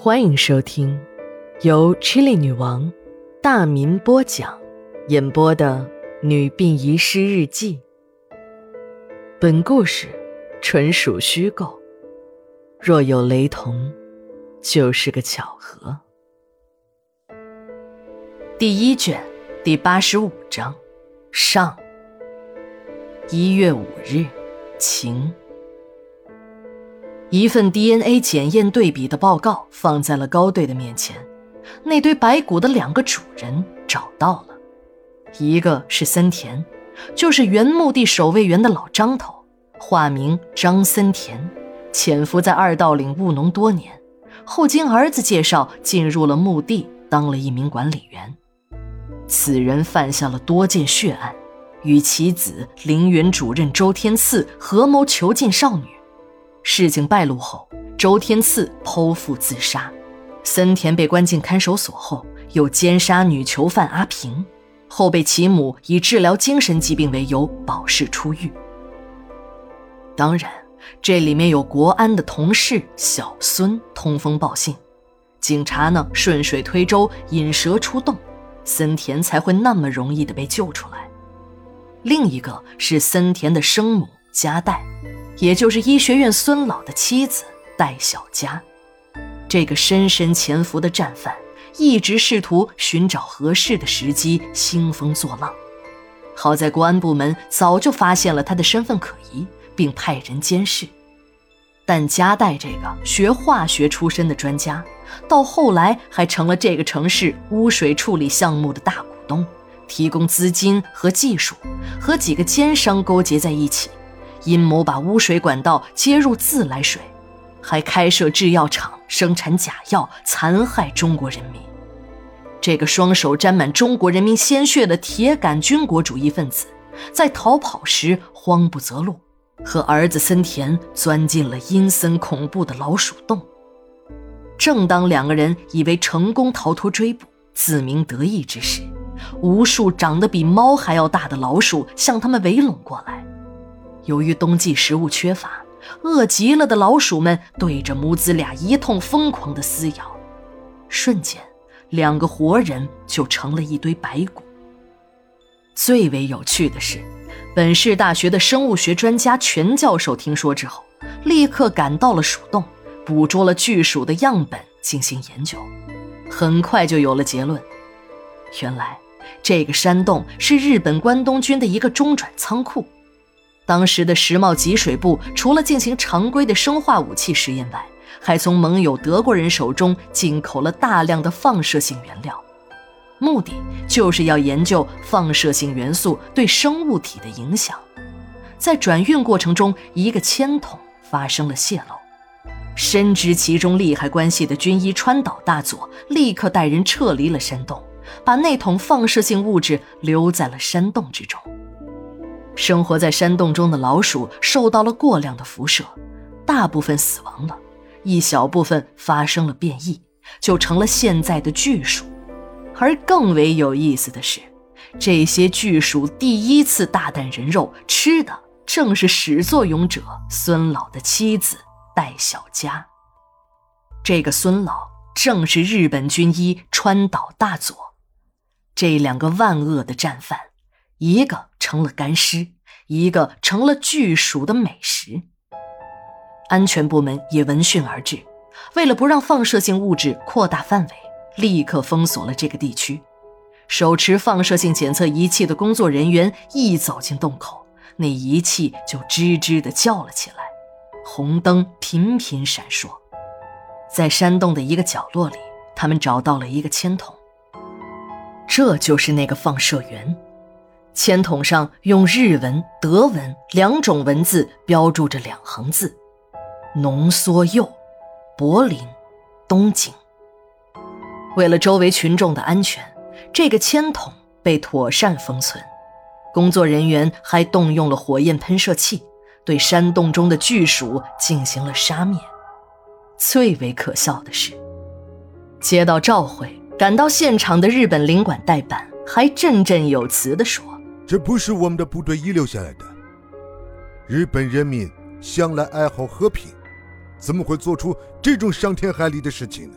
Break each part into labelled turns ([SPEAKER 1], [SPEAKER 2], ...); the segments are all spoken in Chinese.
[SPEAKER 1] 欢迎收听由 Chili 女王大民播讲、演播的《女病遗失日记》。本故事纯属虚构，若有雷同，就是个巧合。第一卷第八十五章上。一月五日，晴。一份 DNA 检验对比的报告放在了高队的面前。那堆白骨的两个主人找到了，一个是森田，就是原墓地守卫员的老张头，化名张森田，潜伏在二道岭务农多年，后经儿子介绍进入了墓地，当了一名管理员。此人犯下了多件血案，与其子陵园主任周天赐合谋囚禁少女。事情败露后，周天赐剖腹自杀，森田被关进看守所后，又奸杀女囚犯阿平，后被其母以治疗精神疾病为由保释出狱。当然，这里面有国安的同事小孙通风报信，警察呢顺水推舟引蛇出洞，森田才会那么容易的被救出来。另一个是森田的生母加代。也就是医学院孙老的妻子戴小佳，这个深深潜伏的战犯，一直试图寻找合适的时机兴风作浪。好在国安部门早就发现了他的身份可疑，并派人监视。但加代这个学化学出身的专家，到后来还成了这个城市污水处理项目的大股东，提供资金和技术，和几个奸商勾结在一起。阴谋把污水管道接入自来水，还开设制药厂生产假药，残害中国人民。这个双手沾满中国人民鲜血的铁杆军国主义分子，在逃跑时慌不择路，和儿子森田钻进了阴森恐怖的老鼠洞。正当两个人以为成功逃脱追捕，自鸣得意之时，无数长得比猫还要大的老鼠向他们围拢过来。由于冬季食物缺乏，饿极了的老鼠们对着母子俩一通疯狂的撕咬，瞬间，两个活人就成了一堆白骨。最为有趣的是，本市大学的生物学专家全教授听说之后，立刻赶到了鼠洞，捕捉了巨鼠的样本进行研究，很快就有了结论：原来，这个山洞是日本关东军的一个中转仓库。当时的石茂集水部除了进行常规的生化武器实验外，还从盟友德国人手中进口了大量的放射性原料，目的就是要研究放射性元素对生物体的影响。在转运过程中，一个铅筒发生了泄漏，深知其中利害关系的军医川岛大佐立刻带人撤离了山洞，把那桶放射性物质留在了山洞之中。生活在山洞中的老鼠受到了过量的辐射，大部分死亡了，一小部分发生了变异，就成了现在的巨鼠。而更为有意思的是，这些巨鼠第一次大啖人肉吃的正是始作俑者孙老的妻子戴小佳。这个孙老正是日本军医川岛大佐。这两个万恶的战犯。一个成了干尸，一个成了巨鼠的美食。安全部门也闻讯而至，为了不让放射性物质扩大范围，立刻封锁了这个地区。手持放射性检测仪器的工作人员一走进洞口，那仪器就吱吱地叫了起来，红灯频频闪烁。在山洞的一个角落里，他们找到了一个铅筒，这就是那个放射源。铅筒上用日文、德文两种文字标注着两行字：“浓缩铀，柏林，东京。”为了周围群众的安全，这个铅筒被妥善封存。工作人员还动用了火焰喷射器，对山洞中的巨鼠进行了杀灭。最为可笑的是，接到召回、赶到现场的日本领馆代办还振振有词地说。
[SPEAKER 2] 这不是我们的部队遗留下来的。日本人民向来爱好和平，怎么会做出这种伤天害理的事情呢？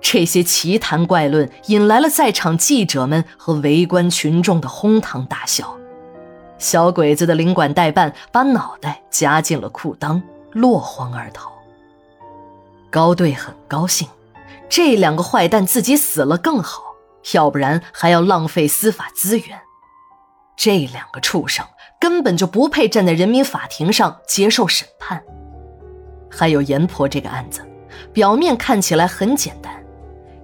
[SPEAKER 1] 这些奇谈怪论引来了在场记者们和围观群众的哄堂大笑。小鬼子的领馆代办把脑袋夹进了裤裆，落荒而逃。高队很高兴，这两个坏蛋自己死了更好，要不然还要浪费司法资源。这两个畜生根本就不配站在人民法庭上接受审判。还有阎婆这个案子，表面看起来很简单，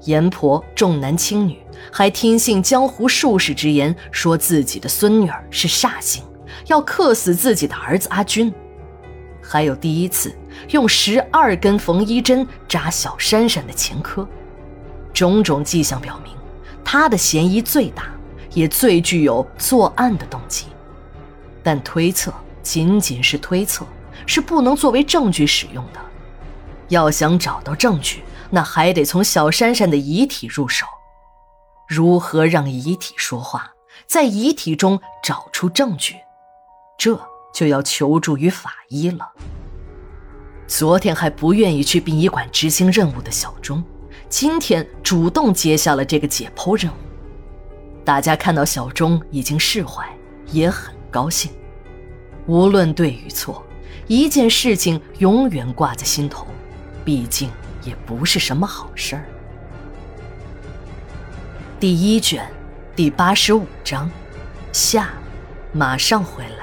[SPEAKER 1] 阎婆重男轻女，还听信江湖术士之言，说自己的孙女儿是煞星，要克死自己的儿子阿军。还有第一次用十二根缝衣针扎小珊珊的前科，种种迹象表明，他的嫌疑最大。也最具有作案的动机，但推测仅仅是推测，是不能作为证据使用的。要想找到证据，那还得从小珊珊的遗体入手。如何让遗体说话，在遗体中找出证据，这就要求助于法医了。昨天还不愿意去殡仪馆执行任务的小钟，今天主动接下了这个解剖任务。大家看到小钟已经释怀，也很高兴。无论对与错，一件事情永远挂在心头，毕竟也不是什么好事儿。第一卷，第八十五章，下，马上回来。